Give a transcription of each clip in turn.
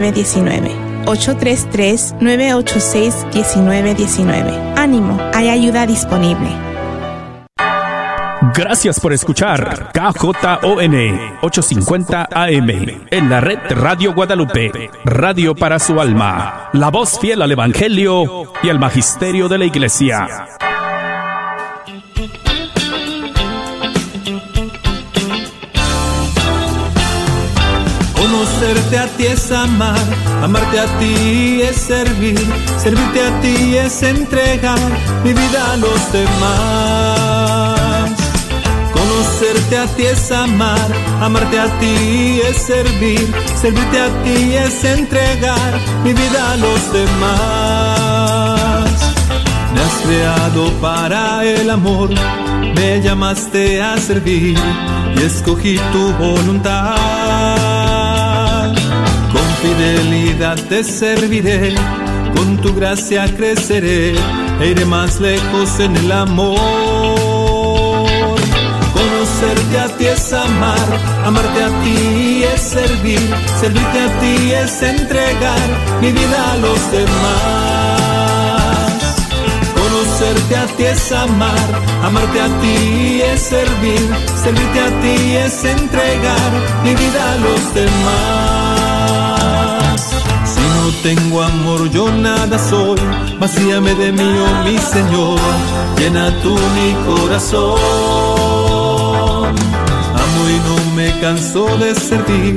833-986-1919. Ánimo, hay ayuda disponible. Gracias por escuchar KJON 850 AM en la red Radio Guadalupe, radio para su alma, la voz fiel al Evangelio y al Magisterio de la Iglesia. Conocerte a ti es amar, amarte a ti es servir, servirte a ti es entregar mi vida a los demás. Conocerte a ti es amar, amarte a ti es servir, servirte a ti es entregar mi vida a los demás. Me has creado para el amor, me llamaste a servir y escogí tu voluntad. Fidelidad te serviré, con tu gracia creceré e iré más lejos en el amor. Conocerte a ti es amar, amarte a ti es servir, servirte a ti es entregar mi vida a los demás. Conocerte a ti es amar, amarte a ti es servir, servirte a ti es entregar mi vida a los demás. Tengo amor yo nada soy, vacíame de mí, oh mi Señor, llena tú mi corazón. Amo y no me canso de servir,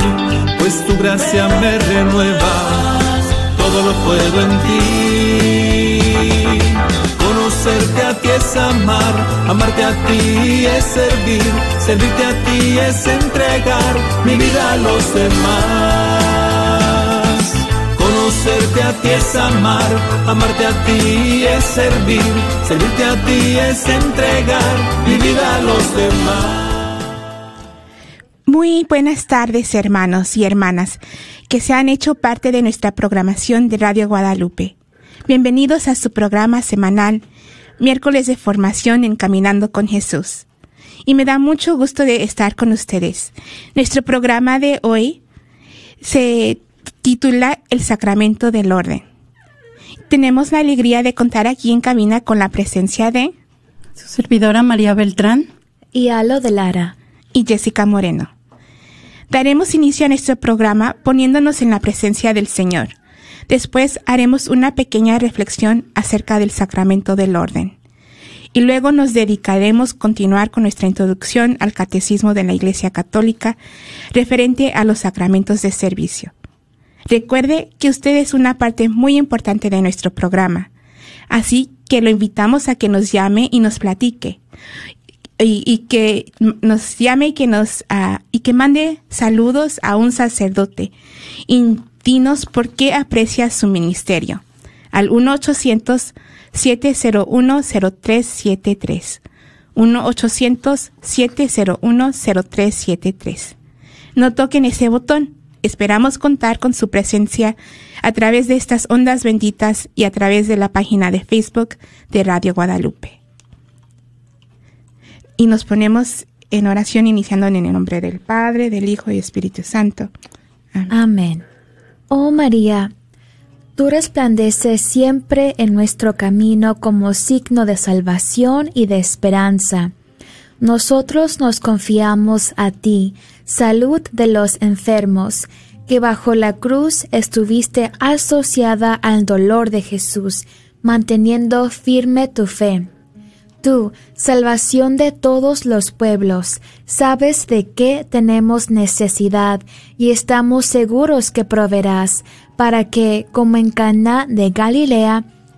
pues tu gracia me renueva, todo lo puedo en ti. Conocerte a ti es amar, amarte a ti es servir, servirte a ti es entregar mi vida a los demás. Conocerte a ti es amar, amarte a ti es servir, servirte a ti es entregar mi vida a los demás. Muy buenas tardes, hermanos y hermanas, que se han hecho parte de nuestra programación de Radio Guadalupe. Bienvenidos a su programa semanal, miércoles de formación en Caminando con Jesús. Y me da mucho gusto de estar con ustedes. Nuestro programa de hoy se titula El Sacramento del Orden. Tenemos la alegría de contar aquí en cabina con la presencia de Su servidora María Beltrán. y Alo de Lara. y Jessica Moreno. Daremos inicio a nuestro programa poniéndonos en la presencia del Señor. Después haremos una pequeña reflexión acerca del sacramento del orden. Y luego nos dedicaremos a continuar con nuestra introducción al catecismo de la Iglesia Católica referente a los sacramentos de servicio. Recuerde que usted es una parte muy importante de nuestro programa, así que lo invitamos a que nos llame y nos platique. Y, que nos llame y que nos ah, y que mande saludos a un sacerdote. Y dinos por qué aprecia su ministerio. Al 1 800 701 0373 1 800 701 0373 no toquen ese botón esperamos contar con su presencia a través de estas ondas benditas y a través de la página de Facebook de Radio Guadalupe y nos ponemos en oración iniciando en el nombre del Padre, del Hijo y Espíritu Santo. Amén. Amén. Oh María, tú resplandeces siempre en nuestro camino como signo de salvación y de esperanza. Nosotros nos confiamos a ti, salud de los enfermos, que bajo la cruz estuviste asociada al dolor de Jesús, manteniendo firme tu fe. Tú, salvación de todos los pueblos, sabes de qué tenemos necesidad y estamos seguros que proveerás, para que, como en Caná de Galilea,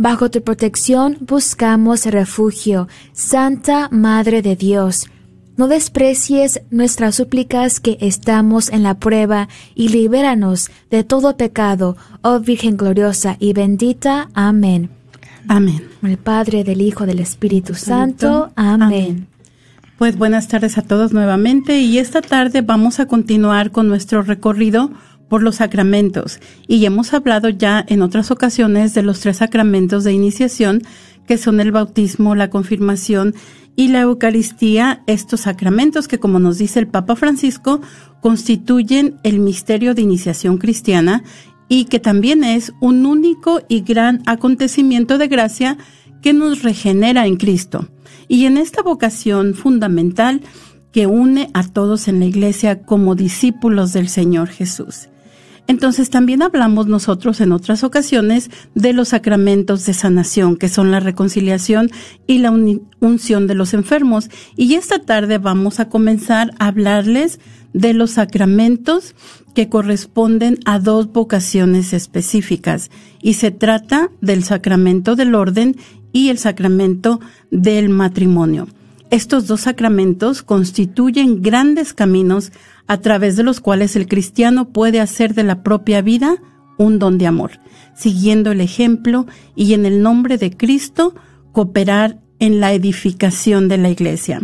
Bajo tu protección buscamos refugio, Santa Madre de Dios. No desprecies nuestras súplicas que estamos en la prueba y libéranos de todo pecado, oh Virgen gloriosa y bendita. Amén. Amén. El Padre, del Hijo, del Espíritu Santo. Amén. Pues buenas tardes a todos nuevamente y esta tarde vamos a continuar con nuestro recorrido por los sacramentos y hemos hablado ya en otras ocasiones de los tres sacramentos de iniciación que son el bautismo, la confirmación y la Eucaristía, estos sacramentos que, como nos dice el Papa Francisco, constituyen el misterio de iniciación cristiana y que también es un único y gran acontecimiento de gracia que nos regenera en Cristo. Y en esta vocación fundamental que une a todos en la Iglesia como discípulos del Señor Jesús. Entonces también hablamos nosotros en otras ocasiones de los sacramentos de sanación, que son la reconciliación y la unción de los enfermos. Y esta tarde vamos a comenzar a hablarles de los sacramentos que corresponden a dos vocaciones específicas. Y se trata del sacramento del orden y el sacramento del matrimonio. Estos dos sacramentos constituyen grandes caminos a través de los cuales el cristiano puede hacer de la propia vida un don de amor, siguiendo el ejemplo y en el nombre de Cristo cooperar en la edificación de la iglesia.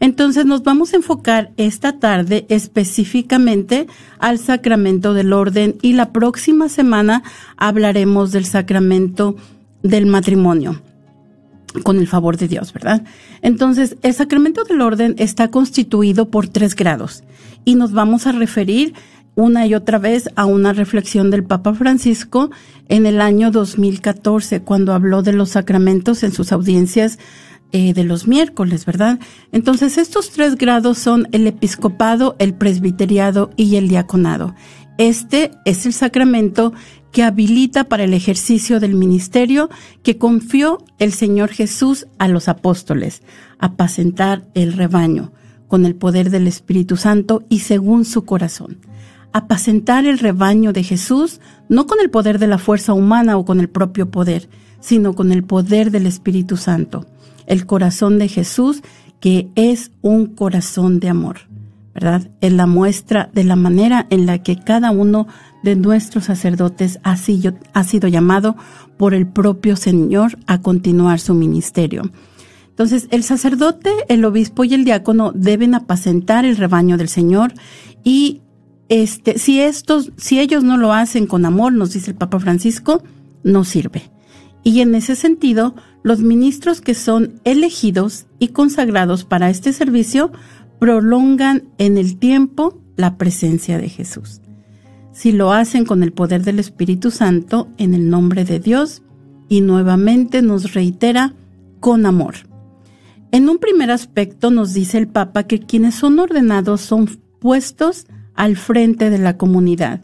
Entonces nos vamos a enfocar esta tarde específicamente al sacramento del orden y la próxima semana hablaremos del sacramento del matrimonio con el favor de Dios, ¿verdad? Entonces, el sacramento del orden está constituido por tres grados y nos vamos a referir una y otra vez a una reflexión del Papa Francisco en el año 2014, cuando habló de los sacramentos en sus audiencias eh, de los miércoles, ¿verdad? Entonces, estos tres grados son el episcopado, el presbiteriado y el diaconado. Este es el sacramento que habilita para el ejercicio del ministerio que confió el Señor Jesús a los apóstoles, apacentar el rebaño con el poder del Espíritu Santo y según su corazón. Apacentar el rebaño de Jesús no con el poder de la fuerza humana o con el propio poder, sino con el poder del Espíritu Santo. El corazón de Jesús que es un corazón de amor, ¿verdad? Es la muestra de la manera en la que cada uno de nuestros sacerdotes ha sido, ha sido llamado por el propio Señor a continuar su ministerio. Entonces, el sacerdote, el obispo y el diácono deben apacentar el rebaño del Señor y este, si estos, si ellos no lo hacen con amor, nos dice el Papa Francisco, no sirve. Y en ese sentido, los ministros que son elegidos y consagrados para este servicio prolongan en el tiempo la presencia de Jesús si lo hacen con el poder del Espíritu Santo en el nombre de Dios y nuevamente nos reitera con amor. En un primer aspecto nos dice el Papa que quienes son ordenados son puestos al frente de la comunidad.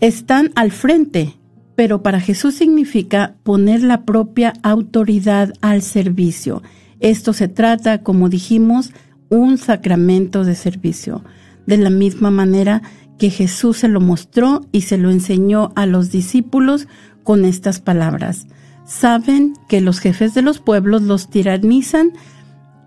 Están al frente, pero para Jesús significa poner la propia autoridad al servicio. Esto se trata, como dijimos, un sacramento de servicio. De la misma manera que Jesús se lo mostró y se lo enseñó a los discípulos con estas palabras. Saben que los jefes de los pueblos los tiranizan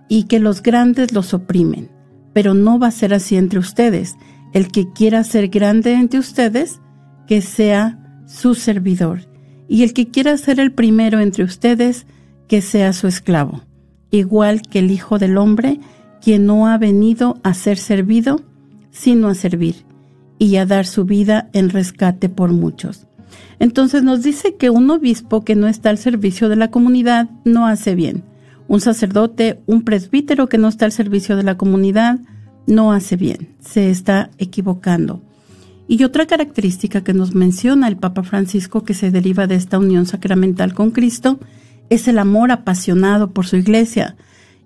y que los grandes los oprimen, pero no va a ser así entre ustedes. El que quiera ser grande entre ustedes, que sea su servidor, y el que quiera ser el primero entre ustedes, que sea su esclavo, igual que el Hijo del Hombre, quien no ha venido a ser servido, sino a servir y a dar su vida en rescate por muchos. Entonces nos dice que un obispo que no está al servicio de la comunidad no hace bien. Un sacerdote, un presbítero que no está al servicio de la comunidad no hace bien, se está equivocando. Y otra característica que nos menciona el Papa Francisco que se deriva de esta unión sacramental con Cristo es el amor apasionado por su iglesia,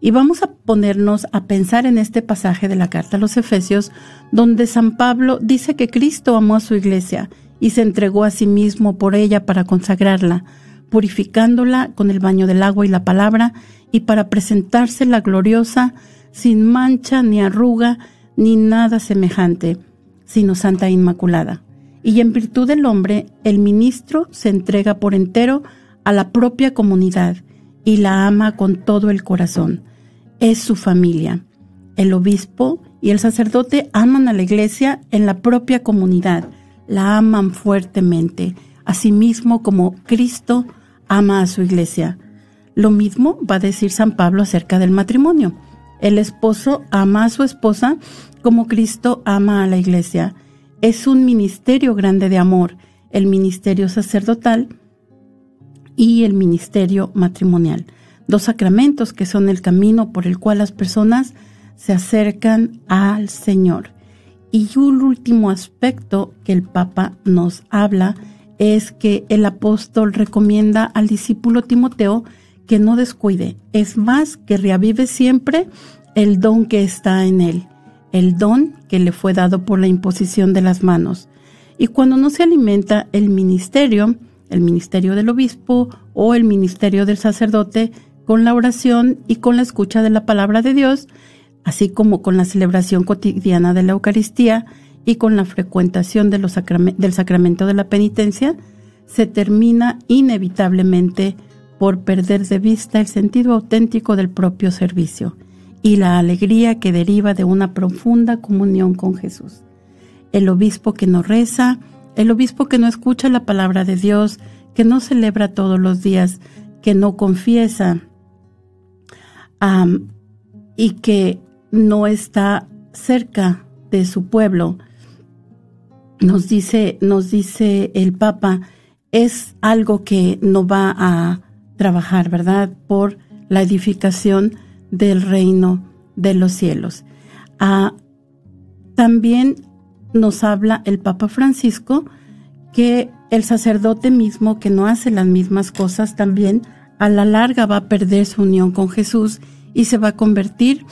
y vamos a ponernos a pensar en este pasaje de la carta a los Efesios, donde San Pablo dice que Cristo amó a su iglesia y se entregó a sí mismo por ella para consagrarla, purificándola con el baño del agua y la palabra, y para presentársela gloriosa, sin mancha ni arruga, ni nada semejante, sino santa e inmaculada. Y en virtud del hombre, el ministro se entrega por entero a la propia comunidad y la ama con todo el corazón es su familia. El obispo y el sacerdote aman a la iglesia en la propia comunidad, la aman fuertemente, asimismo como Cristo ama a su iglesia. Lo mismo va a decir San Pablo acerca del matrimonio. El esposo ama a su esposa como Cristo ama a la iglesia. Es un ministerio grande de amor, el ministerio sacerdotal y el ministerio matrimonial. Dos sacramentos que son el camino por el cual las personas se acercan al Señor. Y un último aspecto que el Papa nos habla es que el apóstol recomienda al discípulo Timoteo que no descuide, es más, que reavive siempre el don que está en él, el don que le fue dado por la imposición de las manos. Y cuando no se alimenta el ministerio, el ministerio del obispo o el ministerio del sacerdote, con la oración y con la escucha de la palabra de Dios, así como con la celebración cotidiana de la Eucaristía y con la frecuentación del sacramento de la penitencia, se termina inevitablemente por perder de vista el sentido auténtico del propio servicio y la alegría que deriva de una profunda comunión con Jesús. El obispo que no reza, el obispo que no escucha la palabra de Dios, que no celebra todos los días, que no confiesa y que no está cerca de su pueblo, nos dice, nos dice el Papa, es algo que no va a trabajar, ¿verdad? Por la edificación del reino de los cielos. Ah, también nos habla el Papa Francisco que el sacerdote mismo que no hace las mismas cosas también a la larga va a perder su unión con Jesús y se va a convertir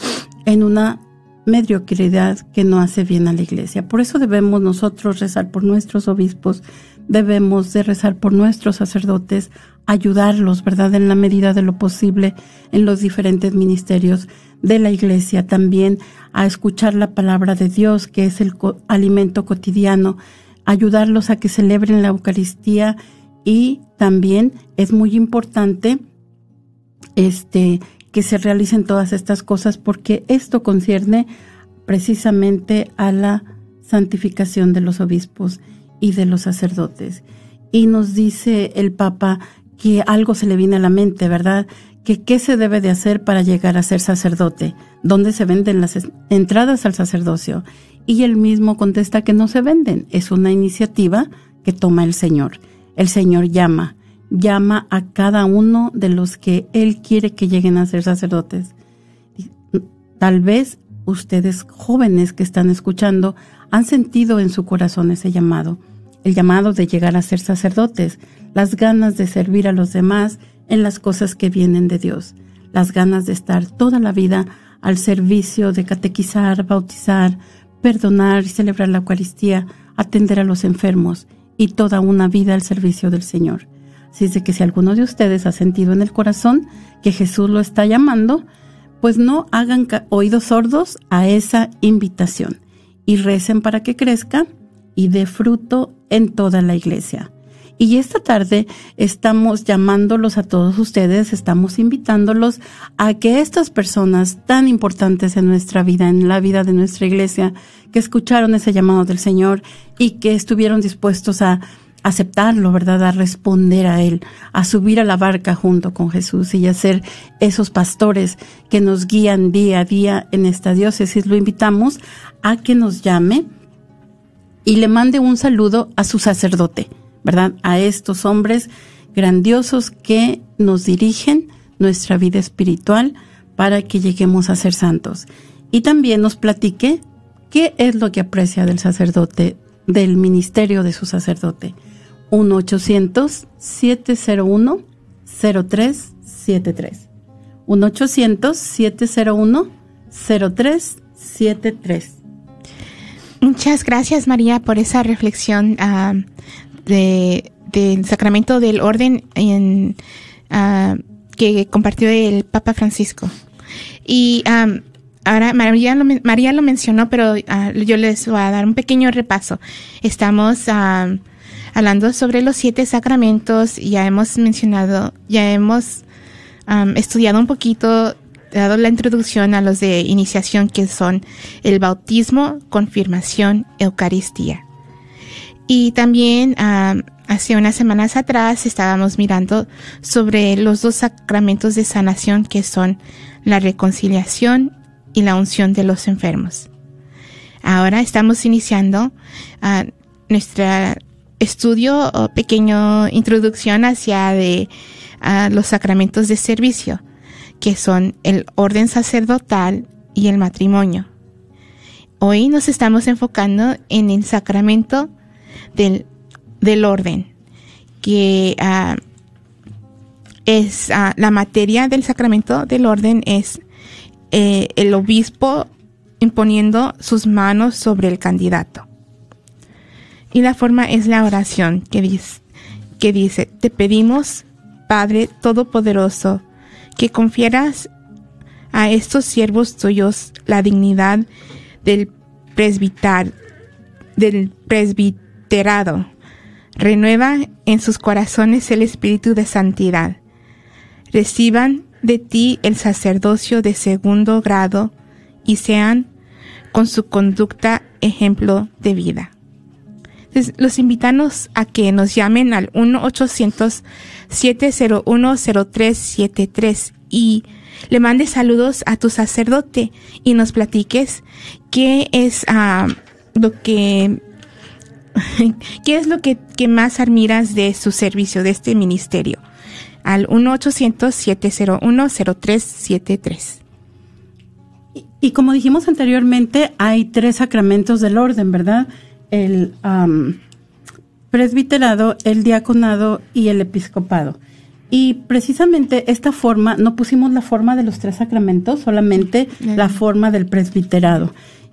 en una mediocridad que no hace bien a la iglesia. Por eso debemos nosotros rezar por nuestros obispos, debemos de rezar por nuestros sacerdotes, ayudarlos, ¿verdad?, en la medida de lo posible en los diferentes ministerios de la iglesia, también a escuchar la palabra de Dios, que es el alimento cotidiano, ayudarlos a que celebren la Eucaristía y también es muy importante este que se realicen todas estas cosas porque esto concierne precisamente a la santificación de los obispos y de los sacerdotes. Y nos dice el Papa que algo se le viene a la mente, ¿verdad? Que qué se debe de hacer para llegar a ser sacerdote, dónde se venden las entradas al sacerdocio. Y él mismo contesta que no se venden, es una iniciativa que toma el Señor. El Señor llama, llama a cada uno de los que Él quiere que lleguen a ser sacerdotes. Tal vez ustedes jóvenes que están escuchando han sentido en su corazón ese llamado, el llamado de llegar a ser sacerdotes, las ganas de servir a los demás en las cosas que vienen de Dios, las ganas de estar toda la vida al servicio de catequizar, bautizar, perdonar y celebrar la Eucaristía, atender a los enfermos y toda una vida al servicio del Señor. Así es de que si alguno de ustedes ha sentido en el corazón que Jesús lo está llamando, pues no hagan oídos sordos a esa invitación y recen para que crezca y dé fruto en toda la iglesia. Y esta tarde estamos llamándolos a todos ustedes, estamos invitándolos a que estas personas tan importantes en nuestra vida, en la vida de nuestra iglesia, que escucharon ese llamado del Señor y que estuvieron dispuestos a aceptarlo, ¿verdad? A responder a Él, a subir a la barca junto con Jesús y a ser esos pastores que nos guían día a día en esta diócesis. Lo invitamos a que nos llame y le mande un saludo a su sacerdote, ¿verdad? A estos hombres grandiosos que nos dirigen nuestra vida espiritual para que lleguemos a ser santos. Y también nos platique qué es lo que aprecia del sacerdote, del ministerio de su sacerdote. 1-800-701-0373. 1-800-701-0373. Muchas gracias María por esa reflexión uh, de, del sacramento del orden en, uh, que compartió el Papa Francisco. Y um, ahora María lo, María lo mencionó, pero uh, yo les voy a dar un pequeño repaso. Estamos hablando sobre los siete sacramentos, ya hemos mencionado, ya hemos estudiado un poquito dado la introducción a los de iniciación que son el bautismo, confirmación, Eucaristía. Y también ah, hace unas semanas atrás estábamos mirando sobre los dos sacramentos de sanación que son la reconciliación y la unción de los enfermos. Ahora estamos iniciando ah, nuestro estudio o pequeño introducción hacia de ah, los sacramentos de servicio, que son el orden sacerdotal y el matrimonio. Hoy nos estamos enfocando en el sacramento del, del orden, que ah, es la materia del sacramento del orden es eh, el obispo imponiendo sus manos sobre el candidato. Y la forma es la oración que dice, que dice, te pedimos, Padre Todopoderoso, que confieras a estos siervos tuyos la dignidad del presbitar, del Renueva en sus corazones el espíritu de santidad. Reciban de ti el sacerdocio de segundo grado y sean con su conducta ejemplo de vida. los invitamos a que nos llamen al 1-800-701-0373 y le mandes saludos a tu sacerdote y nos platiques qué es ah, lo que qué es lo que, que más admiras de su servicio, de este ministerio al 1-800-701-0373. Y, como dijimos anteriormente, hay tres sacramentos del orden, ¿verdad? El presbiterado, el diaconado y el episcopado. Y precisamente esta forma, no pusimos la forma de los tres sacramentos, solamente la forma del presbiterado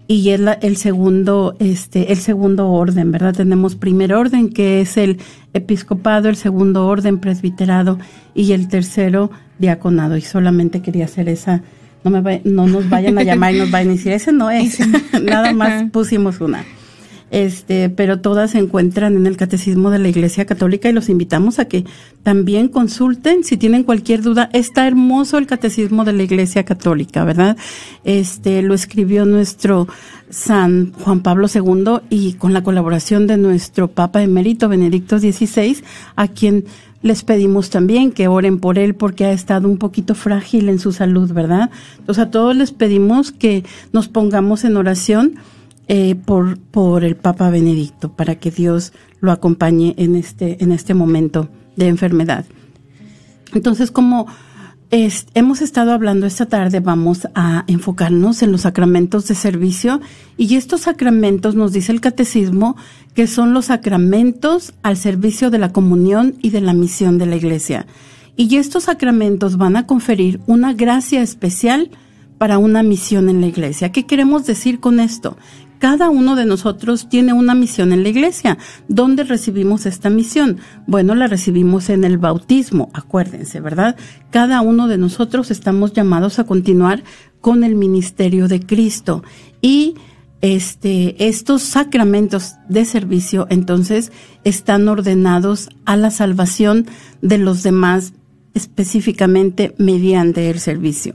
y es el segundo este el segundo orden verdad tenemos primer orden que es el episcopado el segundo orden presbiterado y el tercero diaconado. Y solamente quería hacer esa no me no nos vayan a llamar y nos vayan a decir ese no es. Nada más pusimos una este, pero todas se encuentran en el Catecismo de la Iglesia Católica y los invitamos a que también consulten si tienen cualquier duda. Está hermoso el Catecismo de la Iglesia Católica, ¿verdad? Este, lo escribió nuestro San Juan Pablo II y con la colaboración de nuestro Papa Emérito Benedicto XVI, a quien les pedimos también que oren por él porque ha estado un poquito frágil en su salud, ¿verdad? Entonces a todos les pedimos que nos pongamos en oración eh, por, por el Papa Benedicto, para que Dios lo acompañe en este, en este momento de enfermedad. Entonces, como hemos estado hablando esta tarde, vamos a enfocarnos en los sacramentos de servicio y estos sacramentos nos dice el catecismo que son los sacramentos al servicio de la comunión y de la misión de la iglesia. Y estos sacramentos van a conferir una gracia especial para una misión en la iglesia. ¿Qué queremos decir con esto? Cada uno de nosotros tiene una misión en la iglesia. ¿Dónde recibimos esta misión? Bueno, la recibimos en el bautismo, acuérdense, ¿verdad? Cada uno de nosotros estamos llamados a continuar con el ministerio de Cristo y este, estos sacramentos de servicio entonces están ordenados a la salvación de los demás específicamente mediante el servicio.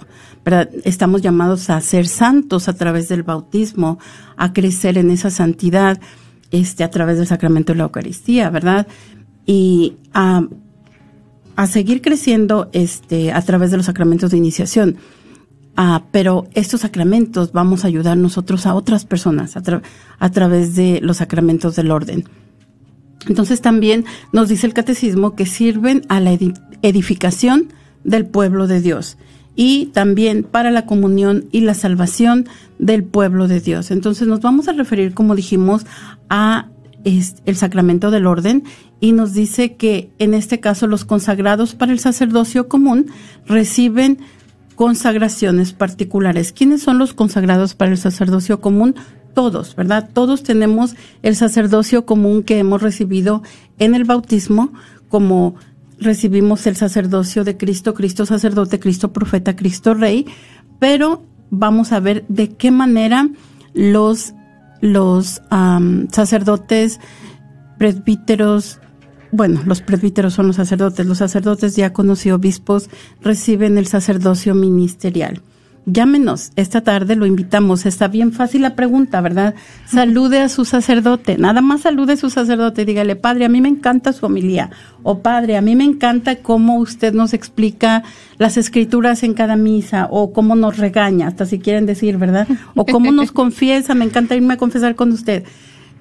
Estamos llamados a ser santos a través del bautismo, a crecer en esa santidad este, a través del sacramento de la Eucaristía, ¿verdad? Y a, a seguir creciendo este, a través de los sacramentos de iniciación. Ah, pero estos sacramentos vamos a ayudar nosotros a otras personas a, a través de los sacramentos del orden. Entonces también nos dice el catecismo que sirven a la edificación del pueblo de Dios y también para la comunión y la salvación del pueblo de Dios. Entonces nos vamos a referir, como dijimos, a el sacramento del orden y nos dice que en este caso los consagrados para el sacerdocio común reciben consagraciones particulares. ¿Quiénes son los consagrados para el sacerdocio común? Todos, ¿verdad? Todos tenemos el sacerdocio común que hemos recibido en el bautismo como recibimos el sacerdocio de Cristo, Cristo sacerdote, Cristo profeta, Cristo rey, pero vamos a ver de qué manera los, los sacerdotes, presbíteros, bueno, los presbíteros son los sacerdotes, los sacerdotes, diáconos y obispos reciben el sacerdocio ministerial. Llámenos esta tarde, lo invitamos. Está bien fácil la pregunta, ¿verdad? Salude a su sacerdote, nada más salude a su sacerdote. Dígale, Padre, a mí me encanta su familia. O Padre, a mí me encanta cómo usted nos explica las escrituras en cada misa. O cómo nos regaña, hasta si quieren decir, ¿verdad? O cómo nos confiesa, me encanta irme a confesar con usted.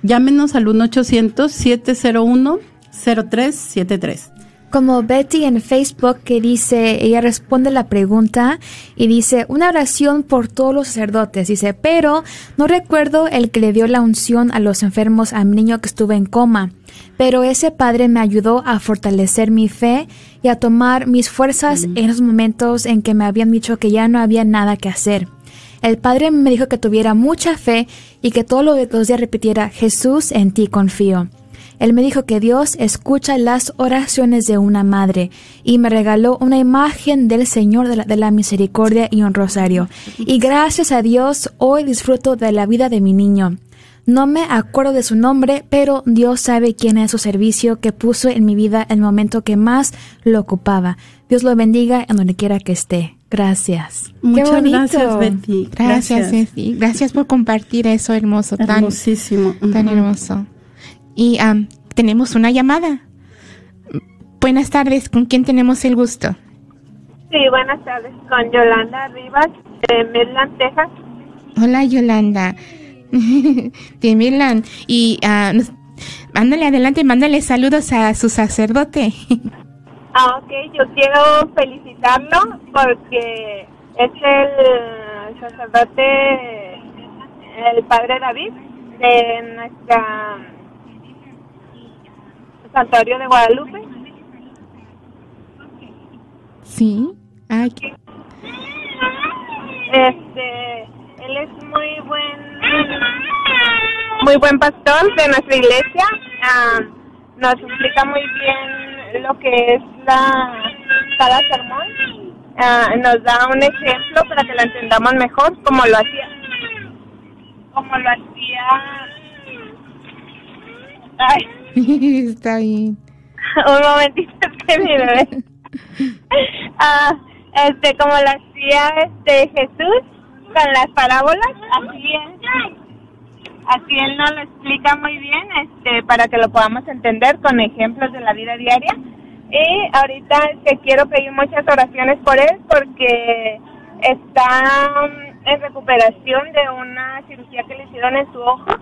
Llámenos al 1-800-701-0373 como Betty en Facebook que dice, ella responde la pregunta y dice, una oración por todos los sacerdotes, dice, pero no recuerdo el que le dio la unción a los enfermos a mi niño que estuvo en coma, pero ese padre me ayudó a fortalecer mi fe y a tomar mis fuerzas en los momentos en que me habían dicho que ya no había nada que hacer. El padre me dijo que tuviera mucha fe y que todos los días repitiera, Jesús, en ti confío. Él me dijo que Dios escucha las oraciones de una madre y me regaló una imagen del Señor de la, Misericordia y un rosario. Y gracias a Dios hoy disfruto de la vida de mi niño. No me acuerdo de su nombre, pero Dios sabe quién es su servicio que puso en mi vida el momento que más lo ocupaba. Dios lo bendiga en donde quiera que esté. Gracias. Muchas gracias, Betty. Gracias, Betty. Gracias por compartir eso hermoso, Hermosísimo. tan hermoso. Y tenemos una llamada. Buenas tardes, ¿con quién tenemos el gusto? Sí, buenas tardes, con Yolanda Rivas de Midland, Texas. Hola, Yolanda. de Midland. Y uh, mándale adelante, mándale saludos a su sacerdote. ah, ok, yo quiero felicitarlo porque es el sacerdote, el padre David de nuestra Santuario de Guadalupe. Sí. Ay. Este, él es muy buen, muy buen pastor de nuestra iglesia. Ah, nos explica muy bien lo que es la cada sermón. Ah, nos da un ejemplo para que lo entendamos mejor, como lo hacía, como lo hacía. Ay Está bien. Un momentito que mi bebé. ah, este, como lo hacía este Jesús con las parábolas, así él, así él nos lo explica muy bien, este, para que lo podamos entender con ejemplos de la vida diaria. Y ahorita que quiero pedir muchas oraciones por él porque está en recuperación de una cirugía que le hicieron en su ojo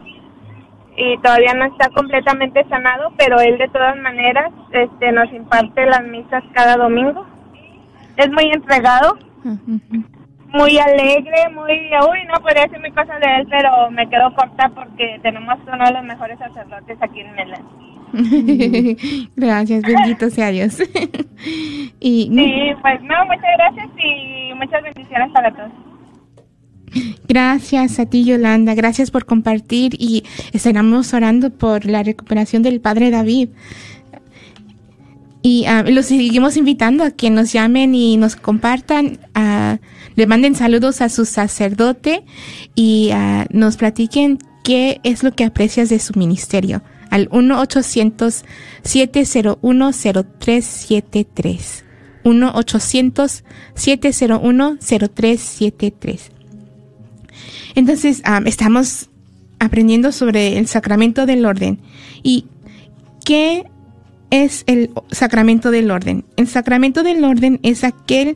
y todavía no está completamente sanado, pero él de todas maneras este, nos imparte las misas cada domingo. Es muy entregado, muy alegre, muy... Uy, no podría decir mi cosa de él, pero me quedo corta porque tenemos uno de los mejores sacerdotes aquí en Melán. gracias, bendito sea Dios. y, sí, pues no, muchas gracias y muchas bendiciones para todos. Gracias a ti, Yolanda. Gracias por compartir y estaremos orando por la recuperación del Padre David. Y uh, los seguimos invitando a que nos llamen y nos compartan, uh, le manden saludos a su sacerdote y uh, nos platiquen qué es lo que aprecias de su ministerio al 1-800-701-0373. 1-800-701-0373. Entonces, estamos aprendiendo sobre el sacramento del orden. ¿Y qué es el sacramento del orden? El sacramento del orden es aquel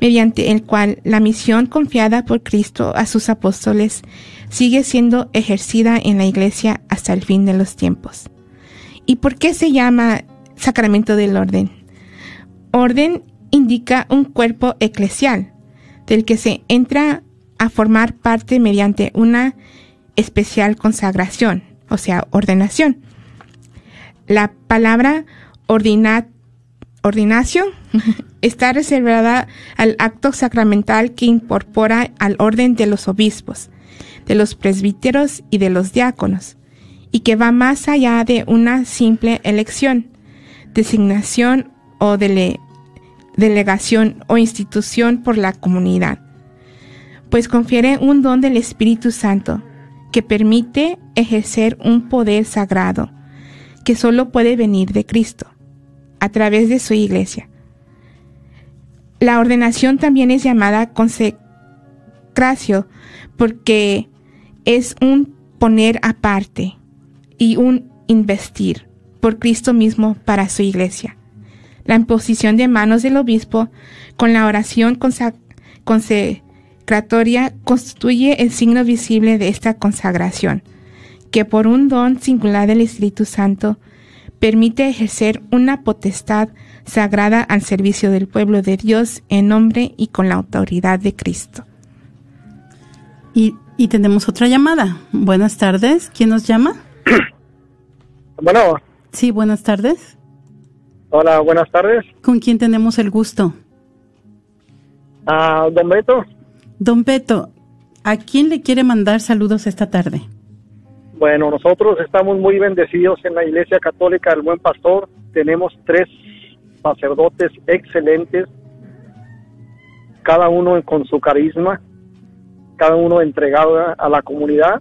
mediante el cual la misión confiada por Cristo a sus apóstoles sigue siendo ejercida en la iglesia hasta el fin de los tiempos. ¿Y por qué se llama sacramento del orden? Orden indica un cuerpo eclesial del que se entra a formar parte mediante una especial consagración, o sea, ordenación. La palabra ordina, ordinación está reservada al acto sacramental que incorpora al orden de los obispos, de los presbíteros y de los diáconos, y que va más allá de una simple elección, designación o delegación o institución por la comunidad pues confiere un don del Espíritu Santo que permite ejercer un poder sagrado que solo puede venir de Cristo, a través de su iglesia. La ordenación también es llamada consecracio porque es un poner aparte y un investir por Cristo mismo para su iglesia. La imposición de manos del obispo con la oración constituye el signo visible de esta consagración, que por un don singular del Espíritu Santo permite ejercer una potestad sagrada al servicio del pueblo de Dios en nombre y con la autoridad de Cristo. Y, y tenemos otra llamada. Buenas tardes. ¿Quién nos llama? Bueno. Sí, buenas tardes. Hola, buenas tardes. ¿Con quién tenemos el gusto? Ah, don Beto. Don Beto, ¿a quién le quiere mandar saludos esta tarde? Bueno, nosotros estamos muy bendecidos en la Iglesia Católica del Buen Pastor. Tenemos tres sacerdotes excelentes, cada uno con su carisma, cada uno entregado a la comunidad.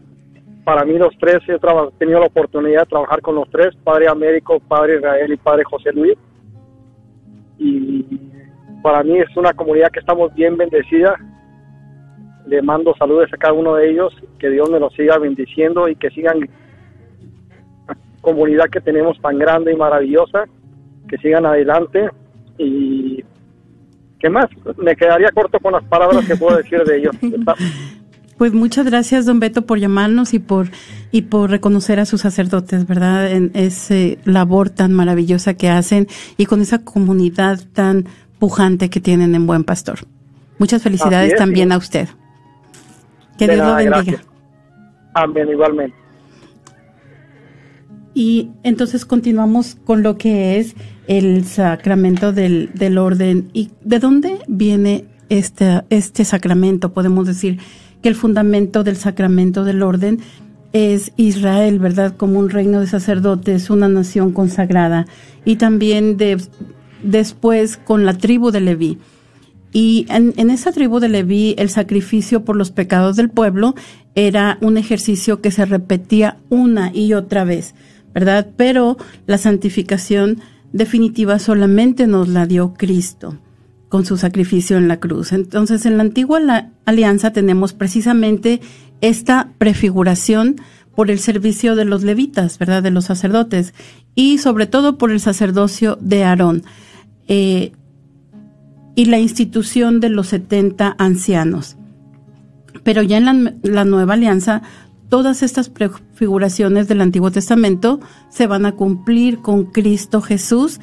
Para mí los tres, he tenido la oportunidad de trabajar con los tres, Padre Américo, Padre Israel y Padre José Luis. Y para mí es una comunidad que estamos bien bendecida le mando saludos a cada uno de ellos, que Dios me los siga bendiciendo y que sigan la comunidad que tenemos tan grande y maravillosa, que sigan adelante y ¿qué más? Me quedaría corto con las palabras que puedo decir de ellos. Pues muchas gracias, don Beto, por llamarnos y por y por reconocer a sus sacerdotes, ¿verdad? En esa labor tan maravillosa que hacen y con esa comunidad tan pujante que tienen en Buen Pastor. Muchas felicidades también a usted. Que Dios lo bendiga. Amén, igualmente. Y entonces continuamos con lo que es el sacramento del, del orden. ¿Y de dónde viene este, este sacramento? Podemos decir que el fundamento del sacramento del orden es Israel, ¿verdad? Como un reino de sacerdotes, una nación consagrada. Y también de, después con la tribu de Leví. Y en, esa tribu de Leví, el sacrificio por los pecados del pueblo era un ejercicio que se repetía una y otra vez, ¿verdad? Pero la santificación definitiva solamente nos la dio Cristo con su sacrificio en la cruz. Entonces, en la antigua alianza tenemos precisamente esta prefiguración por el servicio de los levitas, ¿verdad? De los sacerdotes y sobre todo por el sacerdocio de Aarón. Eh, y la institución de los 70 ancianos. Pero ya en la, nueva alianza, todas estas prefiguraciones del Antiguo Testamento se van a cumplir con Cristo Jesús,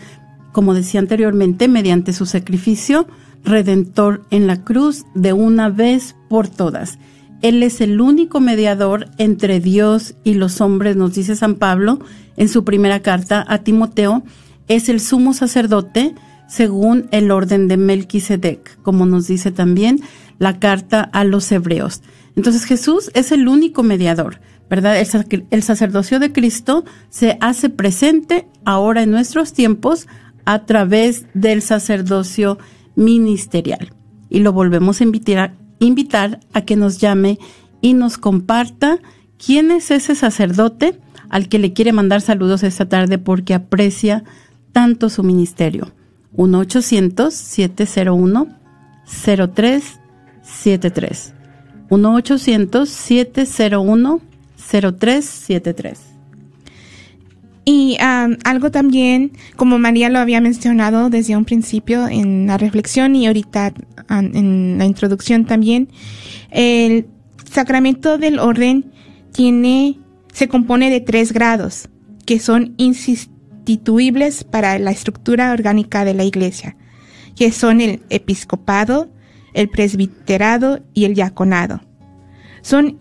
como decía anteriormente, mediante su sacrificio redentor en la cruz de una vez por todas. Él es el único mediador entre Dios y los hombres, nos dice San Pablo en su primera carta a Timoteo, es el sumo sacerdote según el orden de Melquisedec, como nos dice también la carta a los hebreos. Entonces Jesús es el único mediador, ¿verdad? El, sacerdocio de Cristo se hace presente ahora en nuestros tiempos a través del sacerdocio ministerial. Y lo volvemos a invitar, invitar a que nos llame y nos comparta quién es ese sacerdote al que le quiere mandar saludos esta tarde porque aprecia tanto su ministerio. 1-800-701-0373. 1-800-701-0373. Y algo también, como María lo había mencionado desde un principio en la reflexión y ahorita en la introducción también, el sacramento del orden tiene, se compone de tres grados, que son insist para la estructura orgánica de la Iglesia, que son el episcopado, el presbiterado y el diaconado. Son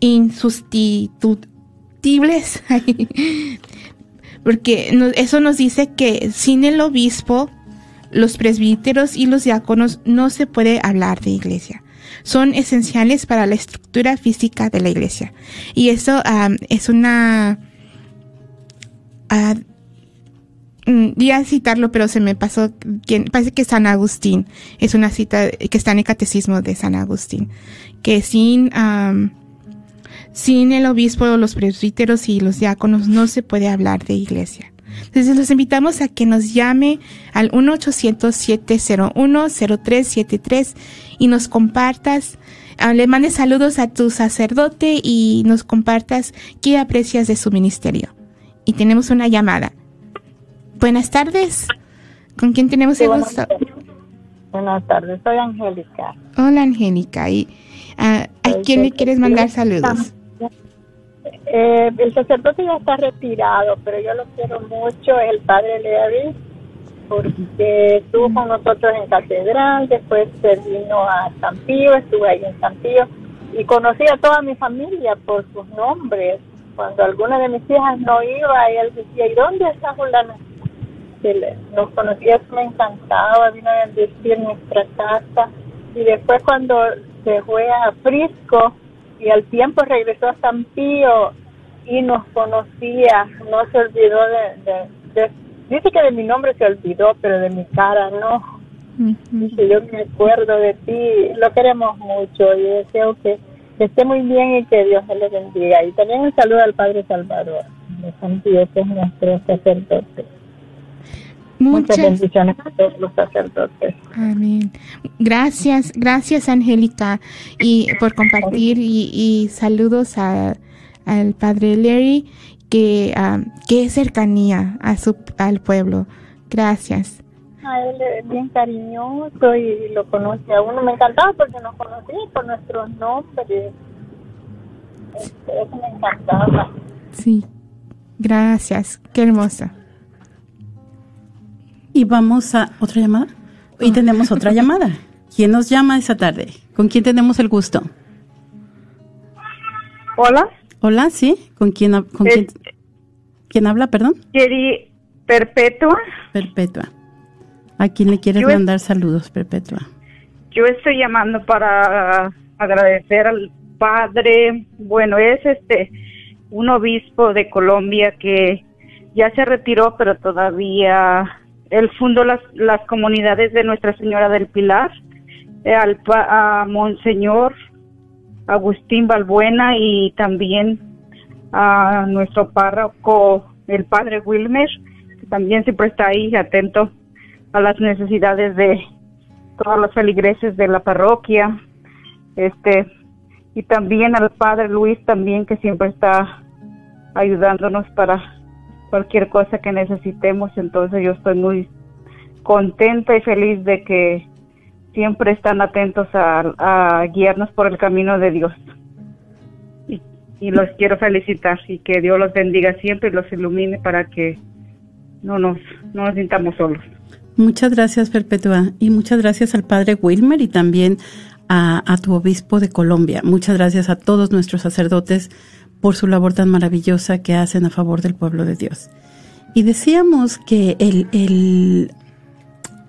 insustituibles, porque eso nos dice que sin el obispo, los presbíteros y los diáconos no se puede hablar de iglesia. Son esenciales para la estructura física de la iglesia. Y eso es una a, mm, a citarlo, pero se me pasó, parece que San Agustín, es una cita que está en el catecismo de San Agustín, que sin, sin el obispo, los presbíteros y los diáconos no se puede hablar de iglesia. Entonces los invitamos a que nos llame al 1-800-701-0373 y nos compartas, ah, le mandes saludos a tu sacerdote y nos compartas qué aprecias de su ministerio. Y tenemos una llamada. Buenas tardes. ¿Con quién tenemos el gusto? Buenas tardes, soy Angélica. Hola Angélica. ¿Y ah, a quién le quieres mandar saludos? Eh, el sacerdote ya está retirado, pero yo lo quiero mucho, el padre Leary, porque estuvo con nosotros en Catedral, después se vino a San Pío, estuve ahí en San Pío y conocí a toda mi familia por sus nombres. Cuando alguna de mis hijas no iba, él decía, ¿y dónde está Julana? nos conocía, me encantaba, vino a bendecir nuestra casa y después cuando se fue a Frisco, y al tiempo regresó a San Pío y nos conocía, no se olvidó de, dice que de mi nombre se olvidó, pero de mi cara no. Dice, yo me acuerdo de ti, lo queremos mucho y deseo que, esté muy bien y que Dios le bendiga. Y también un saludo al Padre Salvador de Pío, que es nuestro sacerdote. Muchas, bendiciones a todos los sacerdotes. Amén. Gracias, gracias Angélica y por compartir y, saludos a, al Padre Larry que um, que cercanía a su al pueblo. Gracias. A él es bien cariñoso y lo conoce a uno. Me encantaba porque nos conocía por nuestros nombres. Este, eso me encantaba. Sí. Gracias. Qué hermosa. Y vamos a otra llamada. Y tenemos otra llamada. ¿Quién nos llama esa tarde? ¿Con quién tenemos el gusto? Hola. Hola, sí. ¿Con quién, con quién, habla, perdón? Querí Perpetua. Perpetua. ¿A quién le quieres mandar saludos, Perpetua? Yo estoy llamando para agradecer al padre, bueno, es este un obispo de Colombia que ya se retiró, pero todavía él fundó las, las comunidades de Nuestra Señora del Pilar, eh, al, a Monseñor Agustín Balbuena y también a nuestro párroco, el padre Wilmer, que también siempre está ahí atento a las necesidades de todos los feligreses de la parroquia, este, y también al padre Luis también que siempre está ayudándonos para cualquier cosa que necesitemos. Entonces yo estoy muy contenta y feliz de que siempre están atentos a, guiarnos por el camino de Dios. Y, los quiero felicitar y que Dios los bendiga siempre y los ilumine para que no nos, no nos sintamos solos. Muchas gracias, Perpetua, y muchas gracias al Padre Wilmer y también a, tu obispo de Colombia. Muchas gracias a todos nuestros sacerdotes por su labor tan maravillosa que hacen a favor del pueblo de Dios. Y decíamos que el,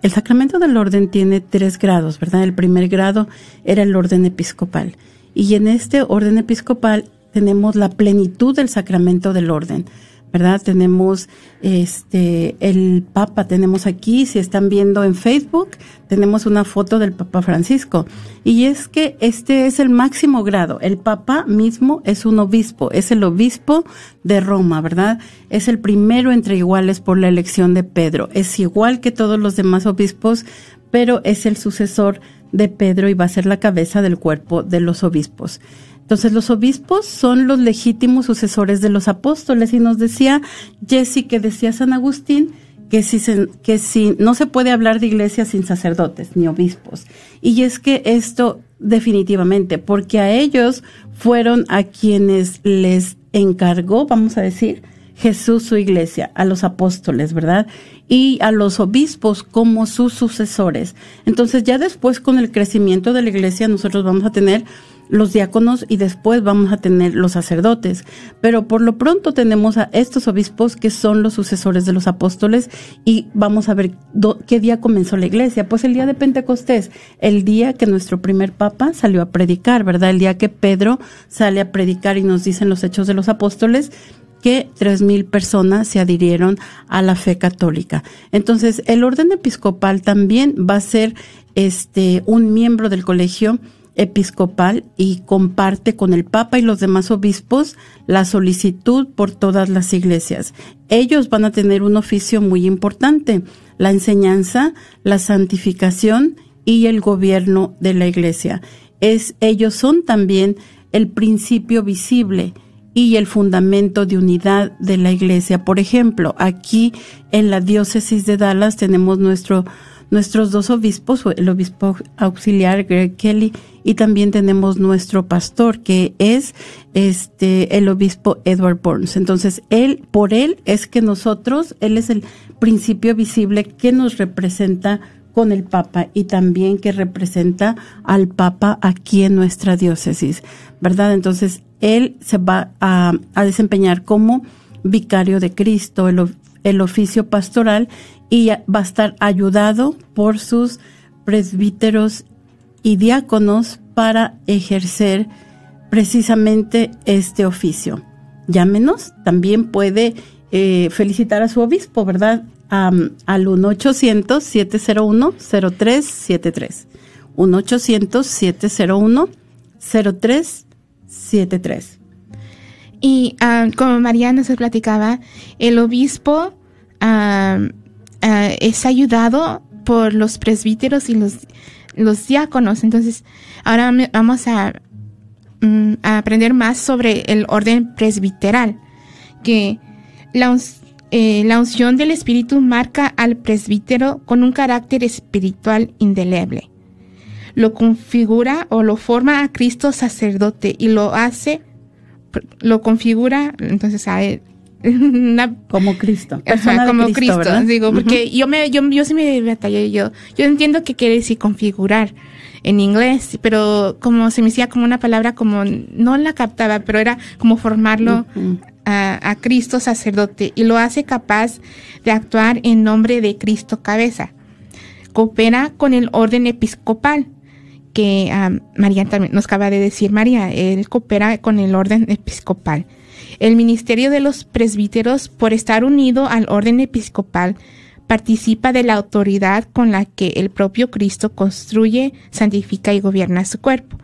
el sacramento del orden tiene tres grados, ¿verdad? El primer grado era el orden episcopal. Y en este orden episcopal tenemos la plenitud del sacramento del orden. ¿Verdad? Tenemos este el Papa, tenemos aquí, si están viendo en Facebook, tenemos una foto del Papa Francisco. Y es que este es el máximo grado. El Papa mismo es un obispo, es el obispo de Roma, ¿verdad? Es el primero entre iguales por la elección de Pedro. Es igual que todos los demás obispos, pero es el sucesor de Pedro y va a ser la cabeza del cuerpo de los obispos. Entonces los obispos son los legítimos sucesores de los apóstoles y nos decía Jesse que decía San Agustín que si, que si no se puede hablar de iglesia sin sacerdotes ni obispos. Y es que esto definitivamente, porque a ellos fueron a quienes les encargó, vamos a decir, Jesús su iglesia, a los apóstoles, ¿verdad? Y a los obispos como sus sucesores. Entonces ya después con el crecimiento de la iglesia nosotros vamos a tener los diáconos y después vamos a tener los sacerdotes. Pero por lo pronto tenemos a estos obispos que son los sucesores de los apóstoles y vamos a ver qué día comenzó la iglesia. Pues el día de Pentecostés, el día que nuestro primer papa salió a predicar, ¿verdad? El día que Pedro sale a predicar y nos dicen los hechos de los apóstoles que tres mil personas se adhirieron a la fe católica. Entonces, el orden episcopal también va a ser este un miembro del colegio episcopal y comparte con el Papa y los demás obispos la solicitud por todas las iglesias. Ellos van a tener un oficio muy importante, la enseñanza, la santificación y el gobierno de la iglesia. Es, ellos son también el principio visible y el fundamento de unidad de la iglesia. Por ejemplo, aquí en la diócesis de Dallas tenemos nuestro nuestros dos obispos, el obispo auxiliar Greg Kelly y también tenemos nuestro pastor que es este el obispo Edward Burns. Entonces, él por él es que nosotros, él es el principio visible que nos representa con el Papa y también que representa al Papa aquí en nuestra diócesis, ¿verdad? Entonces, él se va a, desempeñar como vicario de Cristo, el, el oficio pastoral y va a estar ayudado por sus presbíteros y diáconos para ejercer precisamente este oficio. Llámenos, también puede eh, felicitar a su obispo, ¿verdad? al 1-800-701-0373. 1-800-701-0373. Y uh, como Mariana se platicaba, el obispo eh, es ayudado por los presbíteros y los, diáconos. Entonces, ahora vamos mm, a, aprender más sobre el orden presbiteral, que la, eh, la unción del Espíritu marca al presbítero con un carácter espiritual indeleble. Lo configura o lo forma a Cristo sacerdote y lo hace, lo configura entonces a él, como Cristo. como Cristo, digo, porque yo me, yo, yo sí me batallé, yo, yo entiendo que quiere decir configurar en inglés, pero como se me decía como una palabra como, no la captaba, pero era como formarlo a, a, Cristo sacerdote y lo hace capaz de actuar en nombre de Cristo cabeza. Coopera con el orden episcopal, que um, María también nos acaba de decir María, él coopera con el orden episcopal el ministerio de los presbíteros, por estar unido al orden episcopal, participa de la autoridad con la que el propio Cristo construye, santifica y gobierna su cuerpo.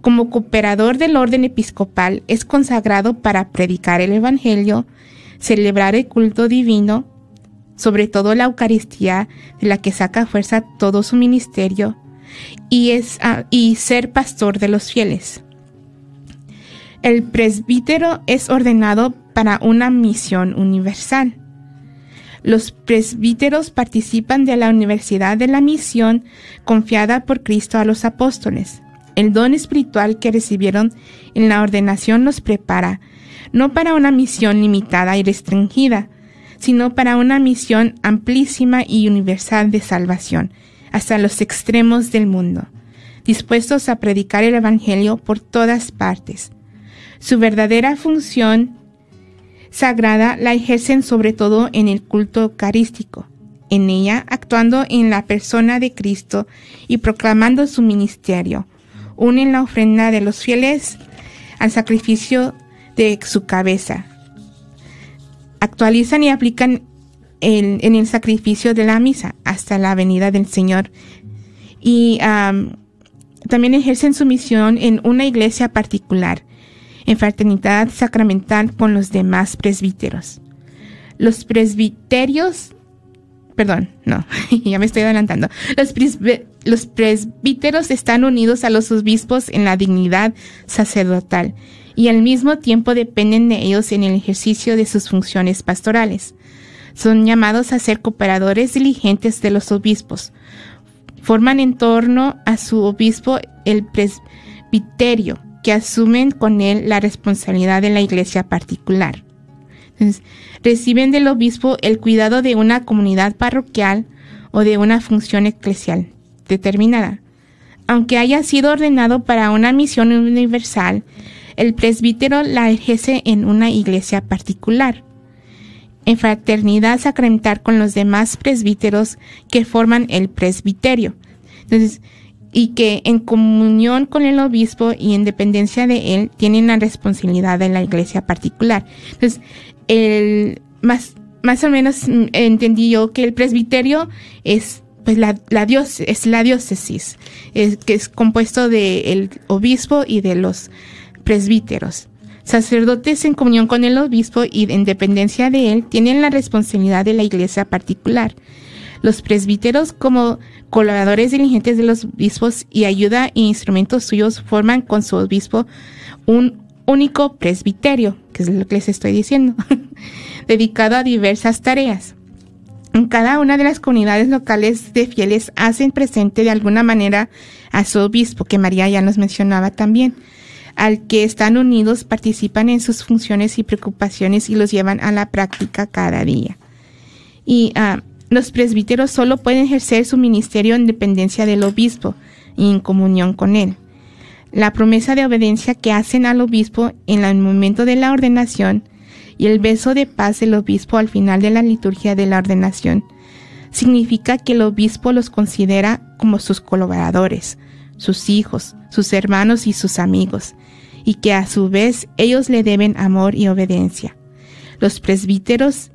Como cooperador del orden episcopal, es consagrado para predicar el Evangelio, celebrar el culto divino, sobre todo la Eucaristía, de la que saca fuerza todo su ministerio, y, ah, y ser pastor de los fieles. El presbítero es ordenado para una misión universal. Los presbíteros participan de la universidad de la misión confiada por Cristo a los apóstoles. El don espiritual que recibieron en la ordenación los prepara, no para una misión limitada y restringida, sino para una misión amplísima y universal de salvación, hasta los extremos del mundo, dispuestos a predicar el Evangelio por todas partes, su verdadera función sagrada la ejercen sobre todo en el culto eucarístico, en ella actuando en la persona de Cristo y proclamando su ministerio. Unen la ofrenda de los fieles al sacrificio de su cabeza. Actualizan y aplican en el sacrificio de la misa hasta la venida del Señor. Y también ejercen su misión en una iglesia particular en fraternidad sacramental con los demás presbíteros. Los presbiterios, perdón, no, ya me estoy adelantando. Los, los presbíteros están unidos a los obispos en la dignidad sacerdotal y al mismo tiempo dependen de ellos en el ejercicio de sus funciones pastorales. Son llamados a ser cooperadores diligentes de los obispos. Forman en torno a su obispo el presbiterio, que asumen con él la responsabilidad de la iglesia particular. reciben del obispo el cuidado de una comunidad parroquial o de una función eclesial determinada. Aunque haya sido ordenado para una misión universal, el presbítero la ejerce en una iglesia particular, en fraternidad sacramental con los demás presbíteros que forman el presbiterio. Entonces, y que en comunión con el obispo y en dependencia de él tienen la responsabilidad de la iglesia particular. Entonces, el, más, más o menos entendí yo que el presbiterio es pues la, la dios, es la diócesis, es, que es compuesto del obispo y de los presbíteros. Sacerdotes en comunión con el obispo y en dependencia de él tienen la responsabilidad de la iglesia particular. Los presbíteros, como colaboradores diligentes de los obispos y ayuda e instrumentos suyos, forman con su obispo un único presbiterio, que es lo que les estoy diciendo, dedicado a diversas tareas. En cada una de las comunidades locales de fieles hacen presente de alguna manera a su obispo, que María ya nos mencionaba también al que están unidos participan en sus funciones y preocupaciones y los llevan a la práctica cada día. Y ah, los presbíteros solo pueden ejercer su ministerio en dependencia del obispo y en comunión con él. La promesa de obediencia que hacen al obispo en el momento de la ordenación y el beso de paz del obispo al final de la liturgia de la ordenación significa que el obispo los considera como sus colaboradores, sus hijos, sus hermanos y sus amigos, y que a su vez ellos le deben amor y obediencia. Los presbíteros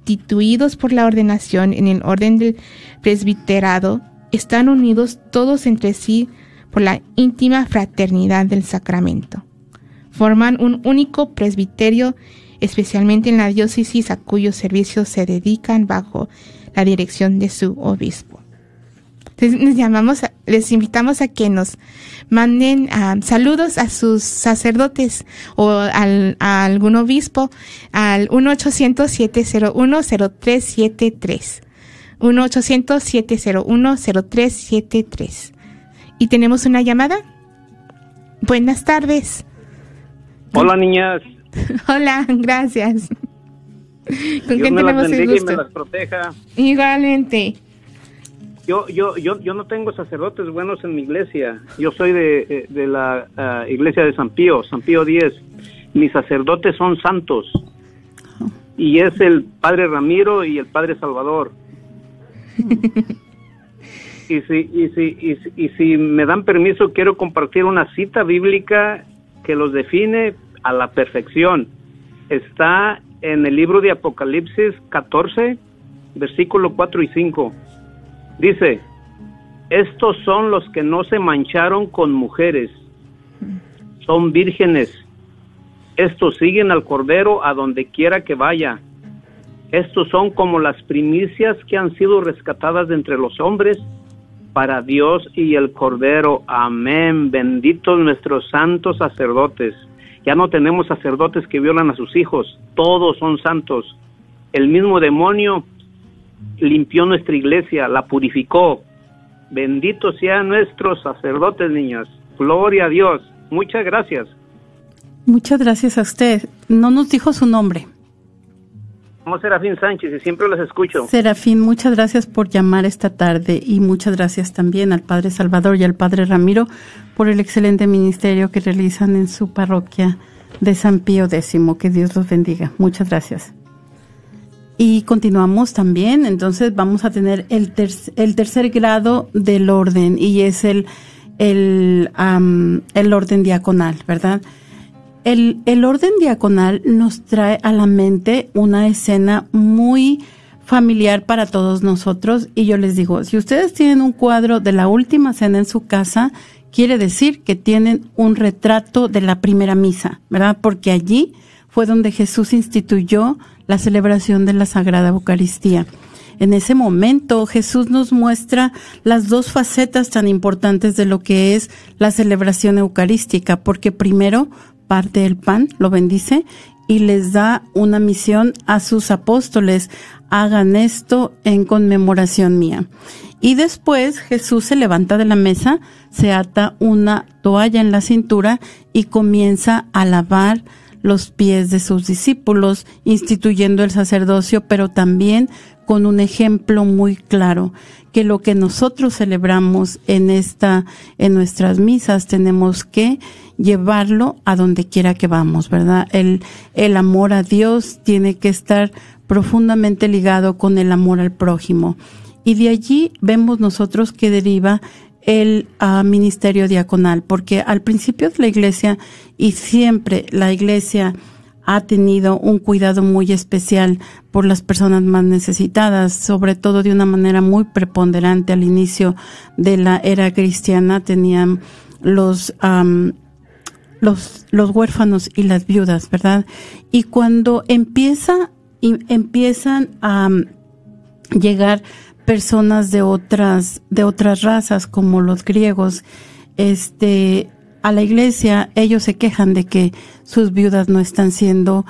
instituidos por la ordenación en el orden del presbiterado están unidos todos entre sí por la íntima fraternidad del sacramento. Forman un único presbiterio, especialmente en la diócesis a cuyos servicios se dedican bajo la dirección de su obispo les llamamos, les invitamos a que nos manden ah, saludos a sus sacerdotes o al, a algún obispo al 1-800-701-0373. 1-800-701-0373. ¿Y tenemos una llamada? Buenas tardes. Hola, niñas. Hola, gracias. ¿Con quién tenemos el gusto? Y me las proteja. Igualmente yo, yo, yo, yo no tengo sacerdotes buenos en mi iglesia. Yo soy de, de la ah, iglesia de San Pío, San Pío X. Mis sacerdotes son santos. Y es el padre Ramiro y el padre Salvador. y, si, y, si, y, si me dan permiso, quiero compartir una cita bíblica que los define a la perfección. Está en el libro de Apocalipsis 14, versículo 4 y 5 Dice, estos son los que no se mancharon con mujeres, son vírgenes. Estos siguen al Cordero a donde quiera que vaya. Estos son como las primicias que han sido rescatadas de entre los hombres para Dios y el Cordero. Amén. Benditos nuestros santos sacerdotes. Ya no tenemos sacerdotes que violan a sus hijos. Todos son santos. El mismo demonio limpió nuestra iglesia, la purificó. Bendito sea nuestros sacerdotes, niñas. Gloria a Dios. Muchas gracias. Muchas gracias a usted. No nos dijo su nombre. Somos Serafín Sánchez y siempre los escucho. Serafín, muchas gracias por llamar esta tarde y muchas gracias también al Padre Salvador y al Padre Ramiro por el excelente ministerio que realizan en su parroquia de San Pío X. Que Dios los bendiga. Muchas gracias. Y continuamos también, entonces vamos a tener el, el tercer grado del orden y es el, el, el orden diaconal, ¿verdad? El, el orden diaconal nos trae a la mente una escena muy familiar para todos nosotros y yo les digo, si ustedes tienen un cuadro de la última cena en su casa, quiere decir que tienen un retrato de la primera misa, ¿verdad? Porque allí fue donde Jesús instituyó la celebración de la Sagrada Eucaristía. En ese momento Jesús nos muestra las dos facetas tan importantes de lo que es la celebración eucarística, porque primero parte el pan, lo bendice y les da una misión a sus apóstoles, hagan esto en conmemoración mía. Y después Jesús se levanta de la mesa, se ata una toalla en la cintura y comienza a lavar los pies de sus discípulos, instituyendo el sacerdocio, pero también con un ejemplo muy claro que lo que nosotros celebramos en esta en nuestras misas tenemos que llevarlo a donde quiera que vamos, ¿verdad? El el amor a Dios tiene que estar profundamente ligado con el amor al prójimo. Y de allí vemos nosotros que deriva el ah, ministerio diaconal, porque al principio de la iglesia y siempre la iglesia ha tenido un cuidado muy especial por las personas más necesitadas, sobre todo de una manera muy preponderante al inicio de la era cristiana tenían los los los huérfanos y las viudas, ¿verdad? Y cuando empieza empiezan a llegar personas de otras de otras razas como los griegos, este a la iglesia, ellos se quejan de que sus viudas no están siendo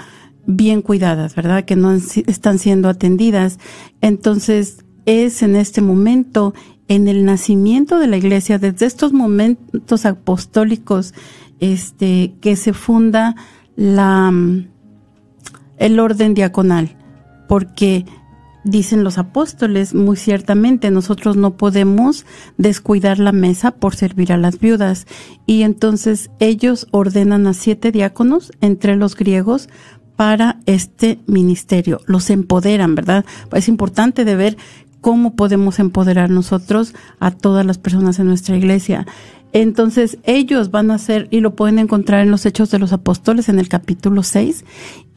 bien cuidadas, ¿verdad? Que no están siendo atendidas. Entonces, es en este momento, en el nacimiento de la iglesia, desde estos momentos apostólicos, este, que se funda la, el orden diaconal, porque dicen los apóstoles muy ciertamente, nosotros no podemos descuidar la mesa por servir a las viudas. Y entonces ellos ordenan a siete diáconos entre los griegos para este ministerio. Los empoderan, ¿verdad? Es importante de ver cómo podemos empoderar nosotros a todas las personas en nuestra iglesia. Entonces ellos van a hacer, y lo pueden encontrar en los Hechos de los Apóstoles en el capítulo 6,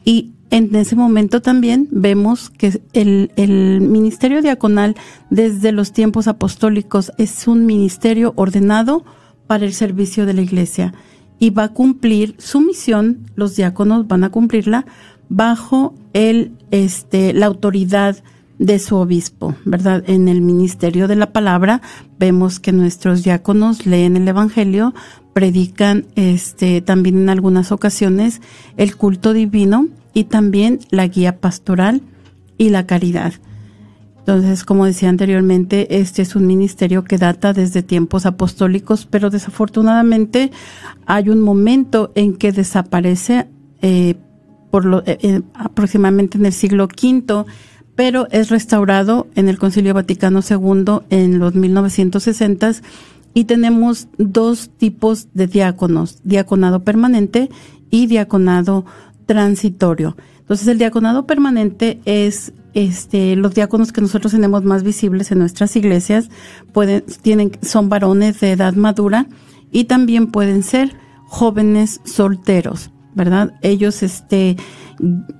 y en ese momento también vemos que el, el, ministerio diaconal desde los tiempos apostólicos es un ministerio ordenado para el servicio de la iglesia y va a cumplir su misión, los diáconos van a cumplirla bajo el, este, la autoridad de su obispo, ¿verdad? En el ministerio de la palabra vemos que nuestros diáconos leen el evangelio, predican, este, también en algunas ocasiones el culto divino, y también la guía pastoral y la caridad. Entonces, como decía anteriormente, este es un ministerio que data desde tiempos apostólicos, pero desafortunadamente hay un momento en que desaparece eh, por lo, eh, eh, aproximadamente en el siglo V, pero es restaurado en el Concilio Vaticano II en los 1960 y tenemos dos tipos de diáconos, diaconado permanente y diaconado transitorio. Entonces el diaconado permanente es este los diáconos que nosotros tenemos más visibles en nuestras iglesias pueden tienen son varones de edad madura y también pueden ser jóvenes solteros. ¿verdad? Ellos, este,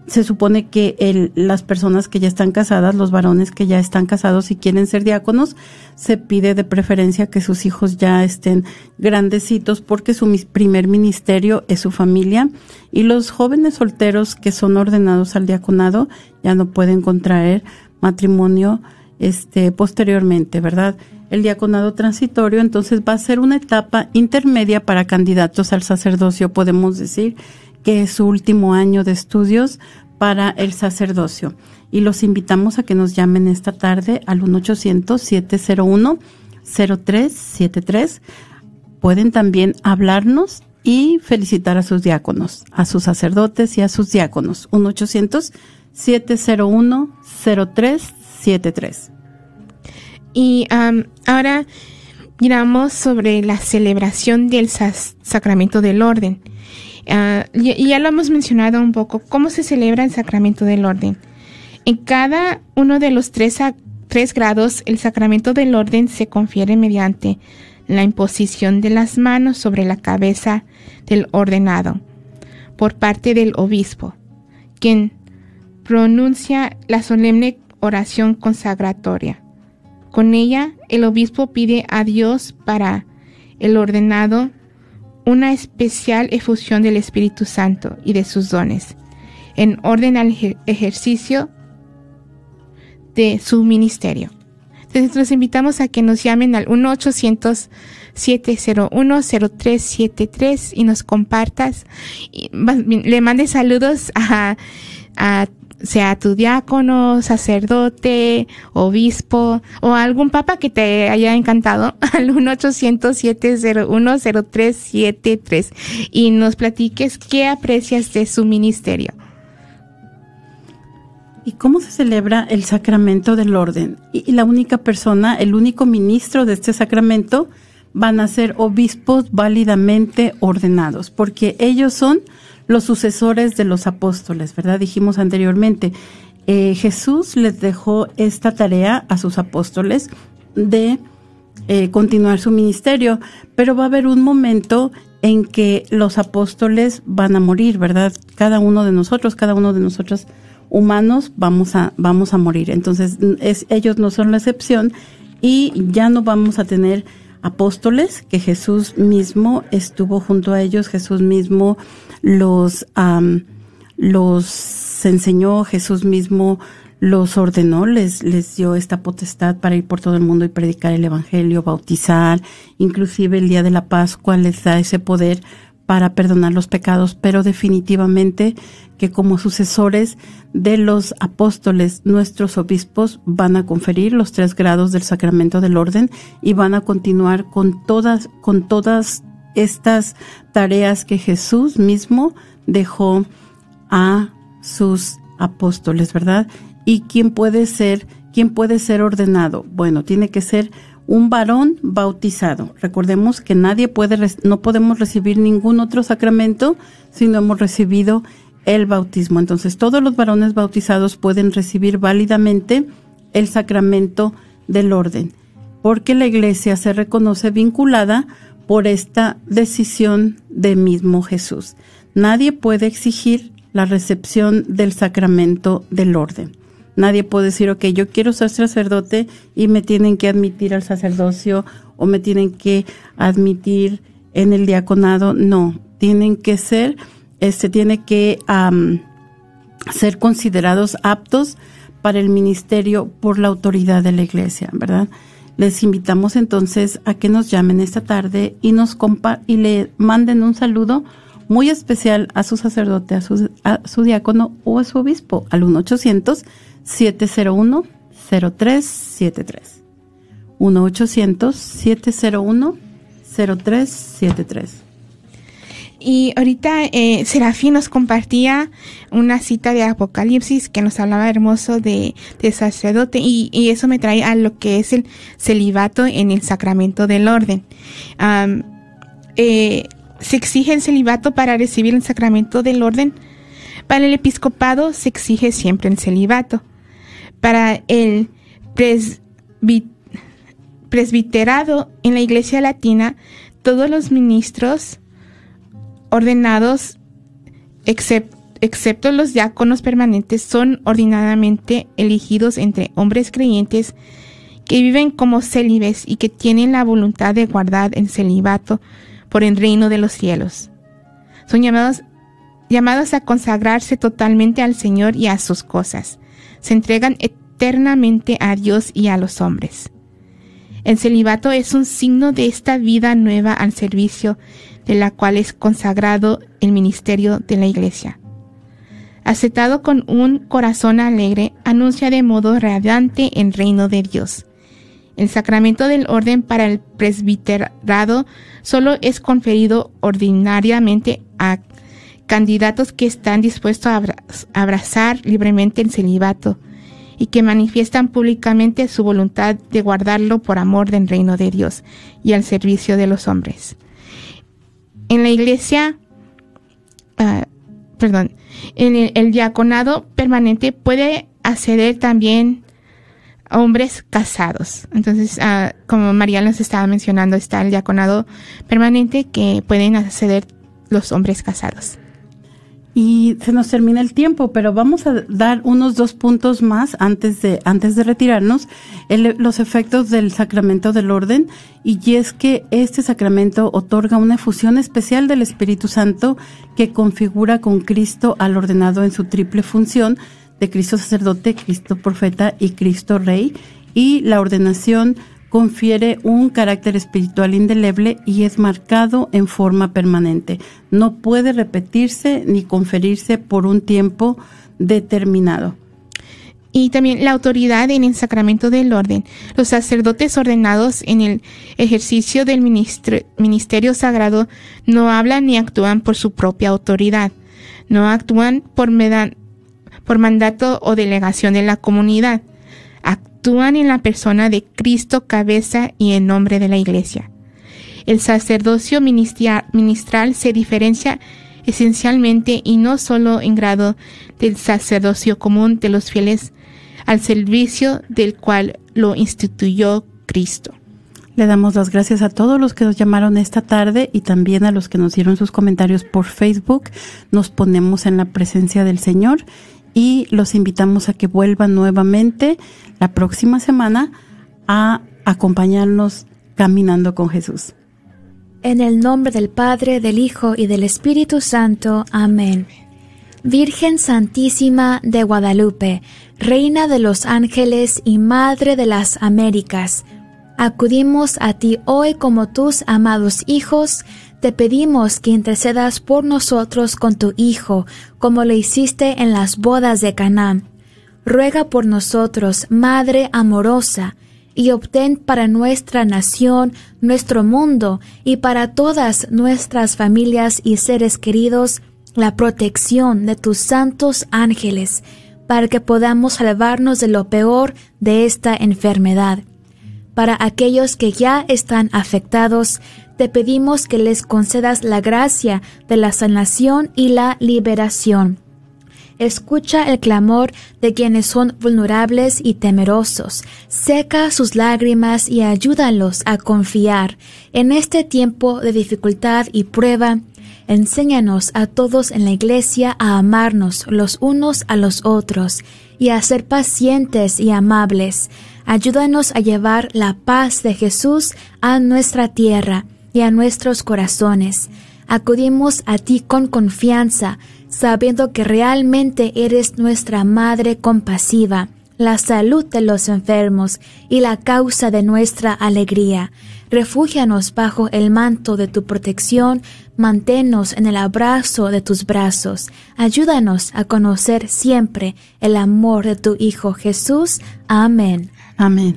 se supone que las personas que ya están casadas, los varones que ya están casados y quieren ser diáconos, se pide de preferencia que sus hijos ya estén grandecitos porque su primer ministerio es su familia y los jóvenes solteros que son ordenados al diaconado ya no pueden contraer matrimonio este posteriormente, ¿verdad? El diaconado transitorio entonces va a ser una etapa intermedia para candidatos al sacerdocio, podemos decir, que es su último año de estudios para el sacerdocio. Y los invitamos a que nos llamen esta tarde al 1-800-701-0373. Pueden también hablarnos y felicitar a sus diáconos, a sus sacerdotes y a sus diáconos. 1-800-701-0373. Y ahora miramos sobre la celebración del sacramento del orden. Ah, y, ya lo hemos mencionado un poco, cómo se celebra el sacramento del orden. En cada uno de los tres, tres grados, el sacramento del orden se confiere mediante la imposición de las manos sobre la cabeza del ordenado por parte del obispo, quien pronuncia la solemne oración consagratoria. Con ella, el obispo pide a Dios para el ordenado una especial efusión del Espíritu Santo y de sus dones, en orden al ejercicio de su ministerio. Entonces los invitamos a que nos llamen al 1-800-701-0373 y nos compartas, le mandes saludos a, a sea tu diácono, sacerdote, obispo o algún papa que te haya encantado al 1-800-701-0373 y nos platiques qué aprecias de su ministerio. ¿Y cómo se celebra el sacramento del orden? Y la única persona, el único ministro de este sacramento van a ser obispos válidamente ordenados, porque ellos son los sucesores de los apóstoles, ¿verdad? Dijimos anteriormente, eh, Jesús les dejó esta tarea a sus apóstoles de eh, continuar su ministerio, pero va a haber un momento en que los apóstoles van a morir, ¿verdad? Cada uno de nosotros, cada uno de nosotros humanos vamos a vamos a morir. Entonces, es, ellos no son la excepción y ya no vamos a tener apóstoles que Jesús mismo estuvo junto a ellos, Jesús mismo los los enseñó, Jesús mismo los ordenó, les, les dio esta potestad para ir por todo el mundo y predicar el Evangelio, bautizar, inclusive el día de la Pascua les da ese poder para perdonar los pecados, pero definitivamente que como sucesores de los apóstoles, nuestros obispos van a conferir los tres grados del sacramento del orden y van a continuar con todas, con todas estas tareas que Jesús mismo dejó a sus apóstoles, ¿verdad? ¿Y quién puede ser, quién puede ser ordenado? Bueno, tiene que ser un varón bautizado. Recordemos que nadie puede, no podemos recibir ningún otro sacramento si no hemos recibido el bautismo. Entonces, todos los varones bautizados pueden recibir válidamente el sacramento del orden, porque la iglesia se reconoce vinculada por esta decisión de mismo Jesús. Nadie puede exigir la recepción del sacramento del orden. Nadie puede decir, ok, yo quiero ser sacerdote y me tienen que admitir al sacerdocio o me tienen que admitir en el diaconado. No, tienen que ser, este, tiene que ser considerados aptos para el ministerio por la autoridad de la iglesia, ¿verdad? Les invitamos entonces a que nos llamen esta tarde y nos compa y le manden un saludo muy especial a su sacerdote, a su, a su diácono o a su obispo al 1 800 701-0373. 1-800-701-0373. Y ahorita eh, Serafín nos compartía una cita de Apocalipsis que nos hablaba hermoso de, de sacerdote y, y, eso me trae a lo que es el celibato en el sacramento del orden. eh, se exige el celibato para recibir el sacramento del orden. Para el episcopado se exige siempre el celibato para el presbiterado en la Iglesia Latina, todos los ministros ordenados, excepto los diáconos permanentes, son ordinadamente elegidos entre hombres creyentes que viven como célibes y que tienen la voluntad de guardar el celibato por el reino de los cielos. Son llamados, llamados a consagrarse totalmente al Señor y a sus cosas se entregan eternamente a Dios y a los hombres. El celibato es un signo de esta vida nueva al servicio de la cual es consagrado el ministerio de la Iglesia. Aceptado con un corazón alegre, anuncia de modo radiante el reino de Dios. El sacramento del orden para el presbiterado solo es conferido ordinariamente a candidatos que están dispuestos a abrazar libremente el celibato y que manifiestan públicamente su voluntad de guardarlo por amor del reino de Dios y al servicio de los hombres. En la iglesia, ah, perdón, en el, diaconado permanente puede acceder también hombres casados. Entonces, ah, como María nos estaba mencionando, está el diaconado permanente que pueden acceder los hombres casados y se nos termina el tiempo, pero vamos a dar unos dos puntos más antes de, antes de retirarnos, los efectos del sacramento del orden, y es que este sacramento otorga una fusión especial del Espíritu Santo que configura con Cristo al ordenado en su triple función de Cristo sacerdote, Cristo profeta y Cristo rey, y la ordenación confiere un carácter espiritual indeleble y es marcado en forma permanente. No puede repetirse ni conferirse por un tiempo determinado. Y también la autoridad en el sacramento del orden. Los sacerdotes ordenados en el ejercicio del ministerio sagrado no hablan ni actúan por su propia autoridad. No actúan por, por mandato o delegación de la comunidad actúan en la persona de Cristo cabeza y en nombre de la Iglesia. El sacerdocio ministral se diferencia esencialmente y no solo en grado del sacerdocio común de los fieles al servicio del cual lo instituyó Cristo. Le damos las gracias a todos los que nos llamaron esta tarde y también a los que nos dieron sus comentarios por Facebook. Nos ponemos en la presencia del Señor y los invitamos a que vuelvan nuevamente la próxima semana a acompañarnos caminando con Jesús. En el nombre del Padre, del Hijo y del Espíritu Santo. Amén. Virgen Santísima de Guadalupe, Reina de los Ángeles y Madre de las Américas, acudimos a ti hoy como tus amados hijos, te pedimos que intercedas por nosotros con tu Hijo, como lo hiciste en las bodas de Canaán. Ruega por nosotros, Madre amorosa, y obtén para nuestra nación, nuestro mundo y para todas nuestras familias y seres queridos la protección de tus santos ángeles, para que podamos salvarnos de lo peor de esta enfermedad. Para aquellos que ya están afectados, te pedimos que les concedas la gracia de la sanación y la liberación. Escucha el clamor de quienes son vulnerables y temerosos. Seca sus lágrimas y ayúdalos a confiar. En este tiempo de dificultad y prueba, enséñanos a todos en la Iglesia a amarnos los unos a los otros y a ser pacientes y amables. Ayúdanos a llevar la paz de Jesús a nuestra tierra y a nuestros corazones. Acudimos a ti con confianza, sabiendo que realmente eres nuestra Madre compasiva, la salud de los enfermos y la causa de nuestra alegría. Refúgianos bajo el manto de tu protección, manténnos en el abrazo de tus brazos, ayúdanos a conocer siempre el amor de tu Hijo Jesús. Amén. Amén.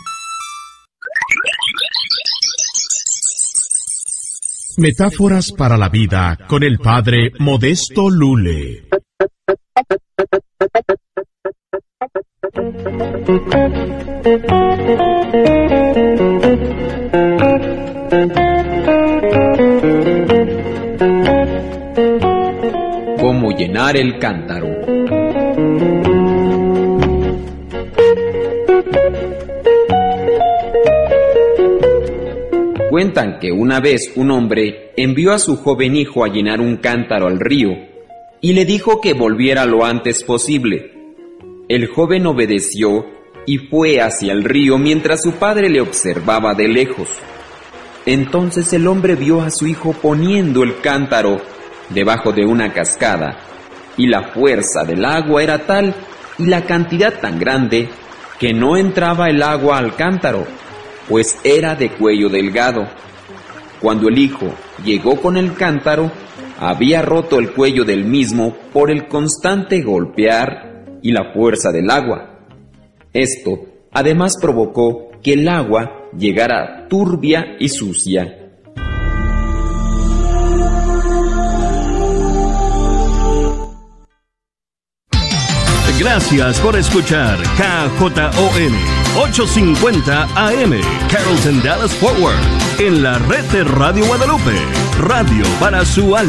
Metáforas para la vida con el padre Modesto Lule. Cómo llenar el cántaro. Cuentan que una vez un hombre envió a su joven hijo a llenar un cántaro al río y le dijo que volviera lo antes posible. El joven obedeció y fue hacia el río mientras su padre le observaba de lejos. Entonces el hombre vio a su hijo poniendo el cántaro debajo de una cascada, y la fuerza del agua era tal y la cantidad tan grande que no entraba el agua al cántaro, pues era de cuello delgado. Cuando el hijo llegó con el cántaro, había roto el cuello del mismo por el constante golpear y la fuerza del agua. Esto además provocó que el agua llegara turbia y sucia. Gracias por escuchar KJON 850 AM Carrollton Dallas Forward en la red de Radio Guadalupe, radio para su alma.